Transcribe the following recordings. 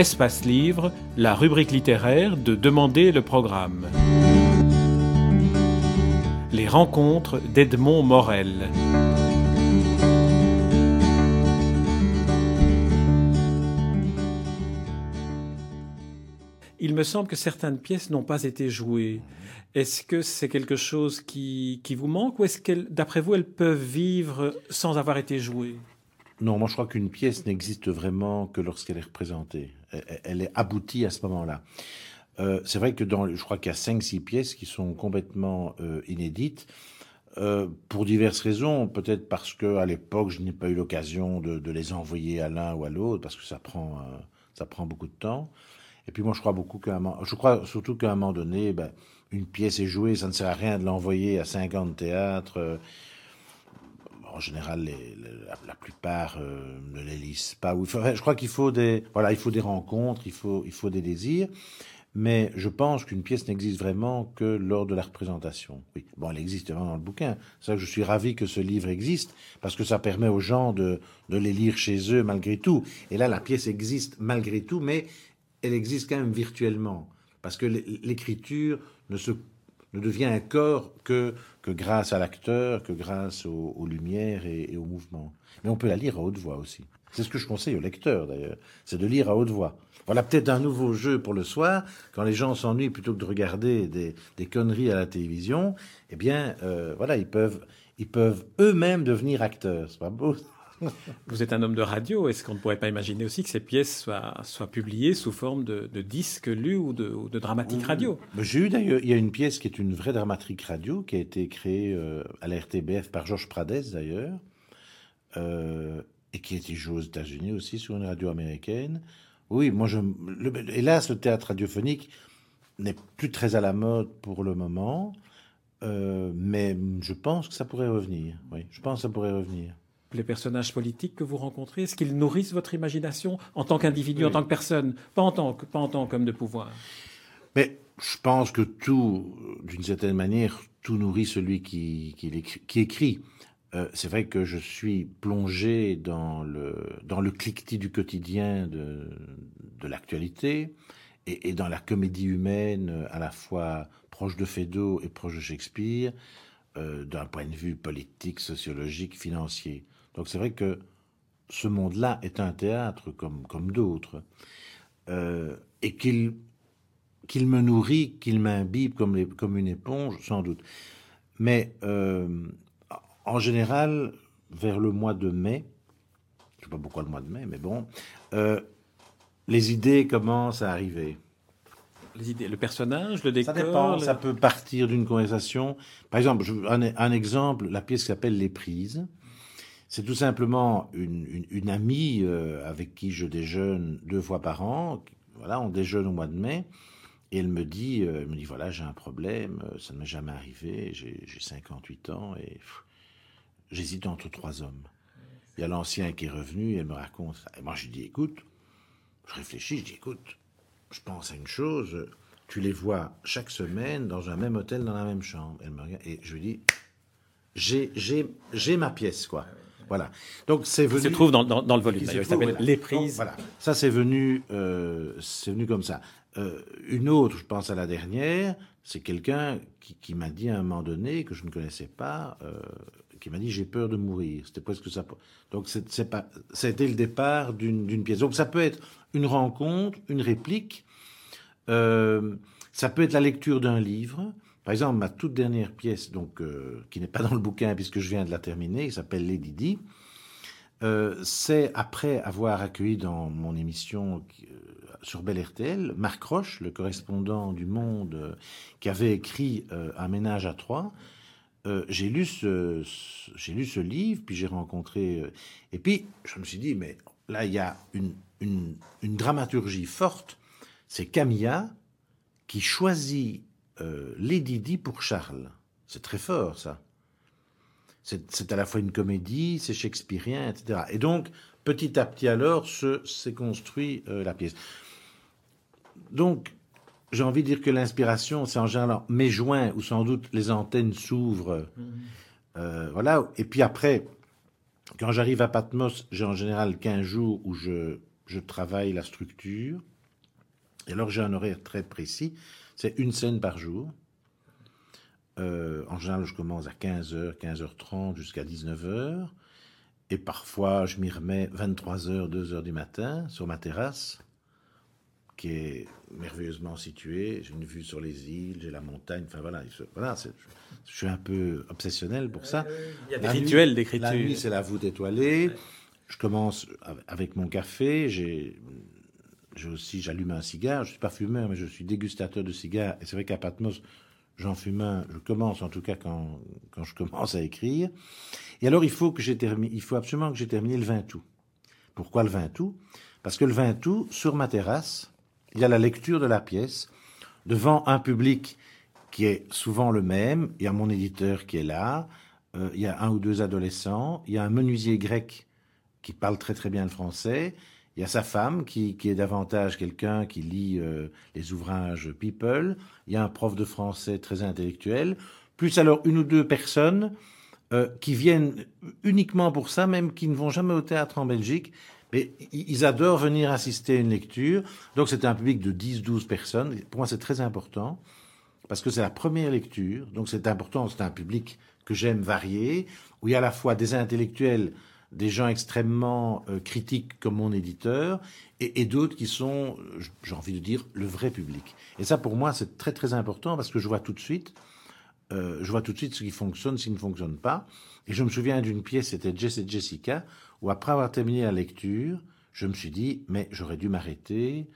Espace Livre, la rubrique littéraire de Demander le programme. Les rencontres d'Edmond Morel. Il me semble que certaines pièces n'ont pas été jouées. Est-ce que c'est quelque chose qui, vous manque ou est-ce qu'elles, d'après vous, elles peuvent vivre sans avoir été jouées? Non, moi je crois qu'une pièce n'existe vraiment que lorsqu'elle est représentée. Elle est aboutie à ce moment-là. Euh, c'est vrai que je crois qu'il y a 5-6 pièces qui sont complètement euh, inédites. Euh, pour diverses raisons, peut-être parce que à l'époque je n'ai pas eu l'occasion de, les envoyer à l'un ou à l'autre parce que ça prend ça prend beaucoup de temps. Et puis moi je crois beaucoup qu'à je crois surtout qu'à un moment donné, ben, une pièce est jouée, ça ne sert à rien de l'envoyer à 50 théâtres. En général, la, plupart euh, ne les lisent pas. Je crois qu'il faut des, voilà, il faut des rencontres, il faut, il faut des désirs. Mais je pense qu'une pièce n'existe vraiment que lors de la représentation. Oui, bon, elle existe vraiment dans le bouquin. C'est ça que je suis ravi que ce livre existe, parce que ça permet aux gens de, de les lire chez eux malgré tout. Et là, la pièce existe malgré tout, mais elle existe quand même virtuellement. Parce que l'écriture ne, se, ne devient un corps que, que grâce à l'acteur, que grâce aux, aux lumières et, et, au mouvement. Mais on peut la lire à haute voix aussi. C'est ce que je conseille aux lecteurs d'ailleurs, c'est de lire à haute voix. Voilà peut-être un nouveau jeu pour le soir, quand les gens s'ennuient plutôt que de regarder des, des, conneries à la télévision, eh bien euh, voilà, ils peuvent, ils peuvent eux-mêmes devenir acteurs. C'est pas beau Vous êtes un homme de radio. Est-ce qu'on ne pourrait pas imaginer aussi que ces pièces soient, soient publiées sous forme de, de disques lus ou de, ou de dramatique radio? J'ai eu d'ailleurs, il y a une pièce qui est une vraie dramatique radio qui a été créée euh, à la RTBF par Georges Pradès d'ailleurs, euh, et qui a été jouée aux États-Unis aussi sur une radio américaine. Oui, moi je, le, hélas, le théâtre radiophonique n'est plus très à la mode pour le moment, euh, mais je pense que ça pourrait revenir. Oui, je pense que ça pourrait revenir les personnages politiques que vous rencontrez Est-ce qu'ils nourrissent votre imagination en tant qu'individu, oui. en tant que personne, pas en tant, que, pas en tant qu'homme de pouvoir Mais je pense que tout, d'une certaine manière, tout nourrit celui qui, qui, écrit. Qui écrit. Euh, c'est vrai que je suis plongé dans le, dans le cliquetis du quotidien de, de l'actualité et, et, dans la comédie humaine à la fois proche de Feydeau et proche de Shakespeare, euh, d'un point de vue politique, sociologique, financier. Donc c'est vrai que ce monde-là est un théâtre comme, comme d'autres, euh, et qu'il qu'il me nourrit, qu'il m'imbibe comme, les, comme une éponge, sans doute. Mais euh, en général, vers le mois de mai, je ne sais pas pourquoi le mois de mai, mais bon, euh, les idées commencent à arriver. Les idées, le personnage, le décor. Ça dépend. Le... Ça peut partir d'une conversation. Par exemple, je, un, un, exemple, la pièce qui s'appelle Les prises. C'est tout simplement une, amie euh, avec qui je déjeune deux fois par an. Voilà, on déjeune au mois de mai. Et elle me dit, euh, elle me dit voilà, j'ai un problème, euh, ça ne m'est jamais arrivé, j'ai 58 ans et j'hésite entre trois hommes. Il y a l'ancien qui est revenu, et elle me raconte. Et moi, je lui dis écoute, je réfléchis, je dis écoute, je pense à une chose, tu les vois chaque semaine dans un même hôtel, dans la même chambre. Elle me regarde et je lui dis j'ai ma pièce, quoi. Voilà. Donc c'est venu. Se trouve dans, dans, dans le volume. Il s'appelle Les prises. Donc, voilà. Ça c'est venu, euh, c'est venu comme ça. Euh, une autre, je pense à la dernière, c'est quelqu'un qui, qui m'a dit à un moment donné que je ne connaissais pas, euh, qui m'a dit j'ai peur de mourir. C'était presque ça. Donc c'est pas, c'était le départ d'une pièce. Donc ça peut être une rencontre, une réplique. Ça peut être la lecture d'un livre. Par exemple, ma toute dernière pièce, donc euh, qui n'est pas dans le bouquin puisque je viens de la terminer, qui s'appelle Lady Di, euh, c'est après avoir accueilli dans mon émission euh, sur Bel RTL Marc Roche, le correspondant du Monde, qui avait écrit Un ménage à trois. j'ai lu ce, livre, puis j'ai rencontré, et puis je me suis dit mais là il y a une dramaturgie forte. C'est Camilla qui choisit euh, Lady Di pour Charles. C'est très fort, ça. C'est à la fois une comédie, c'est shakespearien, etc. Et donc, petit à petit, alors, s'est construit euh, la pièce. Donc, j'ai envie de dire que l'inspiration, c'est en général mes joints, où sans doute les antennes s'ouvrent. Mmh. Euh, voilà. Et puis après, quand j'arrive à Patmos, j'ai en général 15 jours où je je travaille la structure. Et alors j'ai un horaire très précis, c'est une scène par jour. Euh, en général, je commence à 15h, 15h30 jusqu'à 19h. Et parfois, je m'y remets 23h, 2h du matin sur ma terrasse, qui est merveilleusement située. J'ai une vue sur les îles, j'ai la montagne. Enfin voilà, voilà je suis un peu obsessionnel pour ça. Il y a des rituels d'écriture. La nuit, c'est la voûte étoilée. Je commence avec mon café. J'ai aussi, j'allume un cigare. Je suis pas fumeur, mais je suis dégustateur de cigares. Et c'est vrai qu'à Patmos, j'en fume un. Je commence en tout cas quand, quand je commence à écrire. Et alors, il faut que j'ai terminé, il faut absolument que j'ai terminé le 20 août. Pourquoi le 20 août? Parce que le 20 août, sur ma terrasse, il y a la lecture de la pièce devant un public qui est souvent le même. Il y a mon éditeur qui est là. Euh, il y a un ou deux adolescents. Il y a un menuisier grec qui parle très très bien le français. Il y a sa femme qui, est davantage quelqu'un qui lit euh, les ouvrages People. Il y a un prof de français très intellectuel. Plus alors une ou deux personnes euh, qui viennent uniquement pour ça, même qui ne vont jamais au théâtre en Belgique. Mais ils adorent venir assister à une lecture. Donc c'est un public de 10-12 personnes. Pour moi, c'est très important parce que c'est la première lecture. Donc c'est important. C'est un public que j'aime varié, où il y a à la fois des intellectuels des gens extrêmement euh, critiques comme mon éditeur, et, d'autres qui sont, j'ai envie de dire, le vrai public. Et ça, pour moi, c'est très très important parce que je vois tout de suite, euh, je vois tout de suite ce qui fonctionne, ce qui ne fonctionne pas. Et je me souviens d'une pièce, c'était Jessica, où après avoir terminé la lecture, je me suis dit, mais j'aurais dû m'arrêter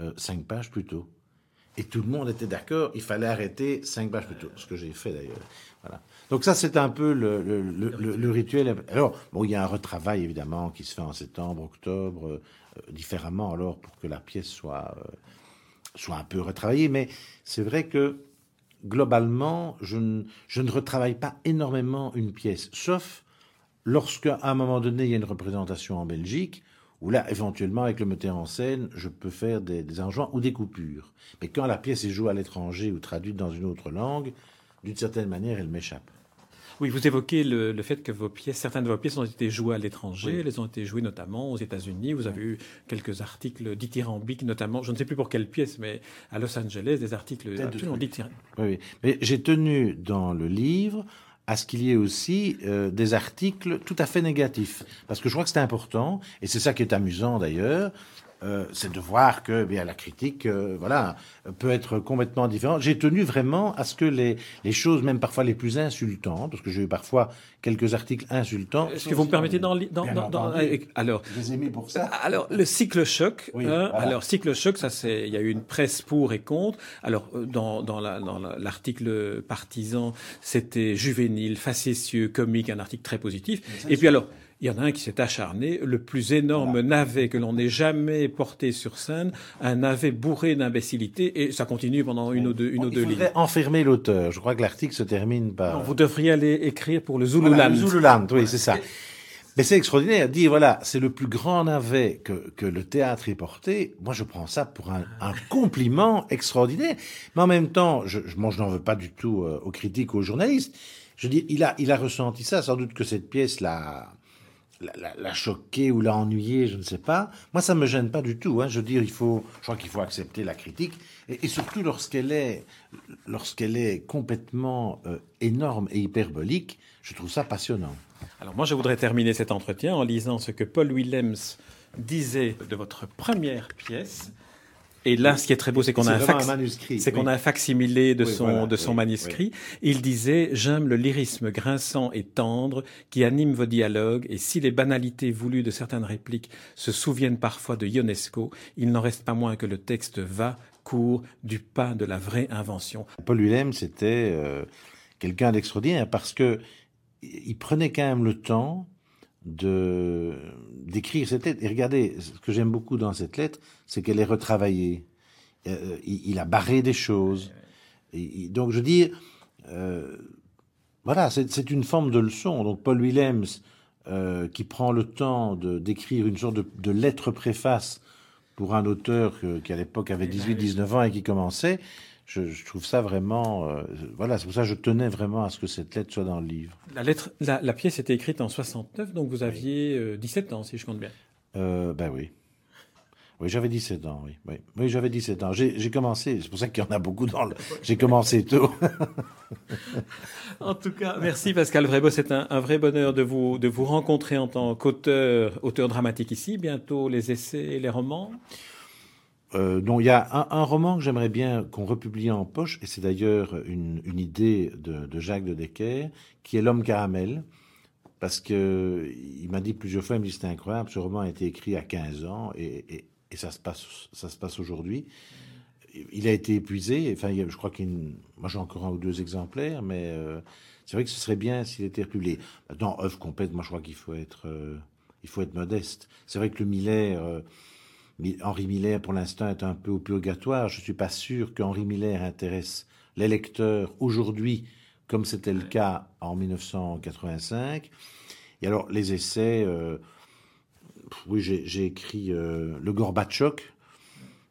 euh, cinq pages plus tôt. Et tout le monde était d'accord, il fallait arrêter cinq pages plus tôt, ce que j'ai fait d'ailleurs. Voilà. Donc ça, c'est un peu le, rituel. Alors, bon, il y a un retravail, évidemment, qui se fait en septembre, octobre, euh, différemment, alors, pour que la pièce soit, euh, soit un peu retravaillée. Mais c'est vrai que, globalement, je ne, je ne retravaille pas énormément une pièce, sauf lorsqu'à un moment donné, il y a une représentation en Belgique, où là, éventuellement, avec le metteur en scène, je peux faire des, des ou des coupures. Mais quand la pièce est jouée à l'étranger ou traduite dans une autre langue, d'une certaine manière, elle m'échappe. Oui, vous évoquez le, fait que vos pièces, certaines de vos pièces ont été jouées à l'étranger. Elles ont été jouées notamment aux États-Unis. Vous avez eu quelques articles dithyrambiques, notamment, je ne sais plus pour quelle pièce, mais à Los Angeles, des articles absolument dithyrambiques. Oui, mais j'ai tenu dans le livre à ce qu'il y ait aussi euh, des articles tout à fait négatifs. Parce que je crois que c'est important, et c'est ça qui est amusant d'ailleurs, euh, c'est de voir que bien la critique, euh, voilà, peut être complètement différente. J'ai tenu vraiment à ce que les, les choses, même parfois les plus insultantes, parce que j'ai eu parfois quelques articles insultants. Est-ce que vous me permettez dans, dans, dans, dans alors, pour ça. Alors le cycle choc. hein, Alors cycle choc, ça c'est, il y a eu une presse pour et contre. Alors euh, dans dans l'article partisan, c'était juvénile, facétieux, comique, un article très positif. Et puis alors il y en a un qui s'est acharné, le plus énorme navet que l'on ait jamais porté sur scène, un navet bourré d'imbécilité, et ça continue pendant une ou deux, une ou deux lignes. enfermer l'auteur. Je crois que l'article se termine par. vous devriez aller écrire pour le Zululand. le Zululand, oui, c'est ça. Mais c'est extraordinaire. Dire, voilà, c'est le plus grand navet que, que le théâtre ait porté. Moi, je prends ça pour un, un compliment extraordinaire. Mais en même temps, je, je, moi, je n'en veux pas du tout euh, aux critiques, aux journalistes. Je dis, il a, il a ressenti ça. Sans doute que cette pièce l'a, la, choquer ou la ennuyer, je ne sais pas. Moi, ça me gêne pas du tout. Hein. Je veux dire, il faut, je crois qu'il faut accepter la critique, et, surtout lorsqu'elle est, lorsqu'elle est complètement euh, énorme et hyperbolique. Je trouve ça passionnant. Alors moi, je voudrais terminer cet entretien en lisant ce que Paul Willems disait de votre première pièce. Et là, ce qui est très beau, c'est qu'on a un, fac... c'est qu'on a un facsimilé de son de son manuscrit. Il disait j'aime le lyrisme grinçant et tendre qui anime vos dialogues, et si les banalités voulues de certaines répliques se souviennent parfois de Ionesco, il n'en reste pas moins que le texte va court du pas de la vraie invention. Paul Willem, c'était euh, quelqu'un d'extraordinaire parce que il prenait quand même le temps de d'écrire cette lettre. Et regardez, ce que j'aime beaucoup dans cette lettre, c'est qu'elle est retravaillée. Euh, il, a barré des choses. Et, donc je dis, euh, voilà, c'est une forme de leçon. Donc Paul Willems, euh, qui prend le temps d'écrire une sorte de, de, lettre préface pour un auteur qui à l'époque avait 18-19 ans et qui commençait, je, trouve ça vraiment. Euh, voilà, c'est pour ça que je tenais vraiment à ce que cette lettre soit dans le livre. La, lettre, la, pièce était écrite en 69, donc vous aviez 17 euh, ans, si je compte bien. Euh, ben oui. Oui, j'avais 17 ans, oui. Oui, oui j'avais 17 ans. J'ai commencé, c'est pour ça qu'il y en a beaucoup dans le... J'ai commencé tôt. en tout cas, merci Pascal Vrebo. C'est un, un, vrai bonheur de vous, de vous rencontrer en tant qu'auteur, auteur dramatique ici. Bientôt les essais et les romans. Euh, donc il y a un, roman que j'aimerais bien qu'on republie en poche, et c'est d'ailleurs une, idée de, Jacques de Decker, qui est L'homme caramel, parce que il m'a dit plusieurs fois, il me dit c'est incroyable, ce roman a été écrit à 15 ans, et, ça se passe, passe aujourd'hui. Il a été épuisé. Enfin, je crois qu'il, moi j'ai encore un ou deux exemplaires, mais euh, c'est vrai que ce serait bien s'il était republié. Maintenant, œuvre complète, moi je crois qu'il faut être, euh, il faut être modeste. C'est vrai que le Miller, Henri Miller pour l'instant est un peu au purgatoire. Je suis pas sûr qu'Henri Miller intéresse les lecteurs aujourd'hui, comme c'était le cas en 1985. Et alors les essais oui, j'ai écrit euh, Le Gorbatchok,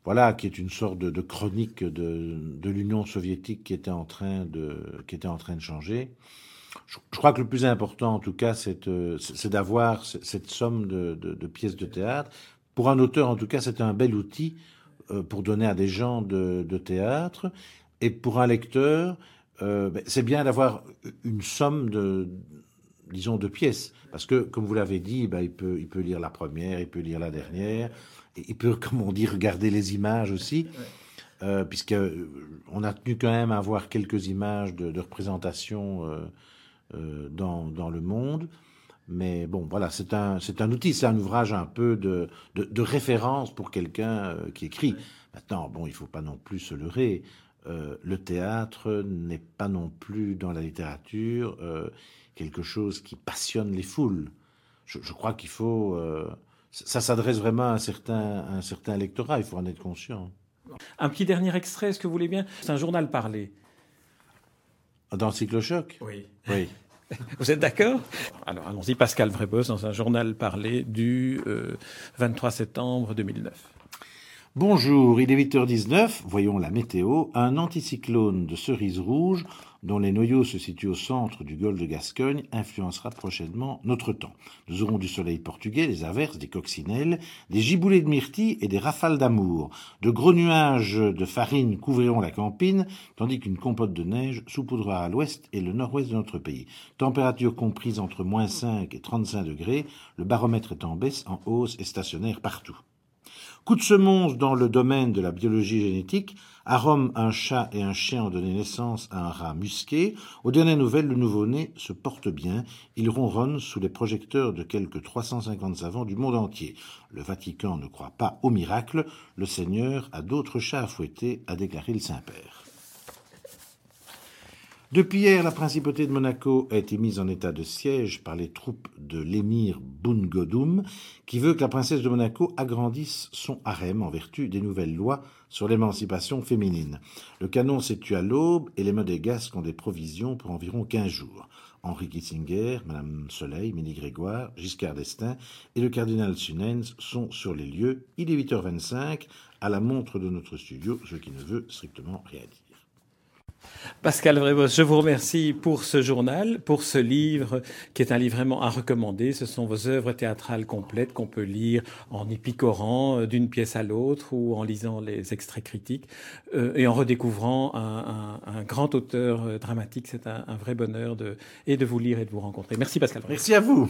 voilà, qui est une sorte de, chronique de, de l'Union soviétique qui était en train de, qui était en train de changer. Je, crois que le plus important, en tout cas, c'est euh, d'avoir cette somme de, de, pièces de théâtre. Pour un auteur, en tout cas, c'est un bel outil euh, pour donner à des gens de, théâtre. Et pour un lecteur, ben, c'est bien d'avoir une somme de, disons, de pièces. Parce que, comme vous l'avez dit, ben, il, peut, il peut lire la première, il peut lire la dernière, et il peut, comme on dit, regarder les images aussi. Euh, puisque euh, on a tenu quand même à avoir quelques images de, de représentation euh, euh, dans, dans, le monde. Mais bon, voilà, c'est un, c'est un outil, c'est un ouvrage un peu de, de, de référence pour quelqu'un euh, qui écrit. Maintenant, bon, il faut pas non plus se leurrer. Euh, le théâtre n'est pas non plus dans la littérature quelque chose qui passionne les foules. Je, je crois qu'il faut... Euh, ça s'adresse vraiment à un, certain, un certain électorat, il faut en être conscient. Un petit dernier extrait, est-ce que vous voulez bien? C'est un journal parlé. Dans cyclochoc? Oui. Oui. Vous êtes d'accord? Alors allons-y, Pascal Vrébos, dans un journal parlé du euh, 23 septembre 2009. Bonjour, il est 8h19, voyons la météo. Un anticyclone de cerises rouges dont les noyaux se situent au centre du golfe de Gascogne, influencera prochainement notre temps. Nous aurons du soleil portugais, des averses, des coccinelles, des giboulées de myrtille et des rafales d'amour. De gros nuages de farine couvriront la campine, tandis qu'une compote de neige saupoudrera à l'ouest et le nord-ouest de notre pays. Température comprise entre moins 5 et 35 degrés, le baromètre est en baisse, en hausse et stationnaire partout. Coup de semonce dans le domaine de la biologie génétique. À Rome, un chat et un chien ont donné naissance à un rat musqué. Aux dernières nouvelles, le nouveau-né se porte bien. Il ronronne sous les projecteurs de quelques 350 savants du monde entier. Le Vatican ne croit pas au miracle. Le Seigneur a d'autres chats à fouetter, a déclaré le Saint-Père. Depuis hier, la principauté de Monaco a été mise en état de siège par les troupes de l'émir Bungodoum, qui veut que la princesse de Monaco agrandisse son harem en vertu des nouvelles lois sur l'émancipation féminine. Le canon s'est tué à l'aube et les modégasques ont des provisions pour environ 15 jours. Henri Kissinger, Madame Soleil, Mini Grégoire, Giscard d'Estaing et le cardinal Sunens sont sur les lieux. Il est 8h25 à la montre de notre studio, ce qui ne veut strictement rien dire. Pascal Vrébos, je vous remercie pour ce journal, pour ce livre qui est un livre vraiment à recommander. Ce sont vos œuvres théâtrales complètes qu'on peut lire en épicorant euh, d'une pièce à l'autre ou en lisant les extraits critiques euh, et en redécouvrant un, grand auteur euh, dramatique. C'est un, un, vrai bonheur de, et de vous lire et de vous rencontrer. Merci Pascal. Vrébos. Merci à vous.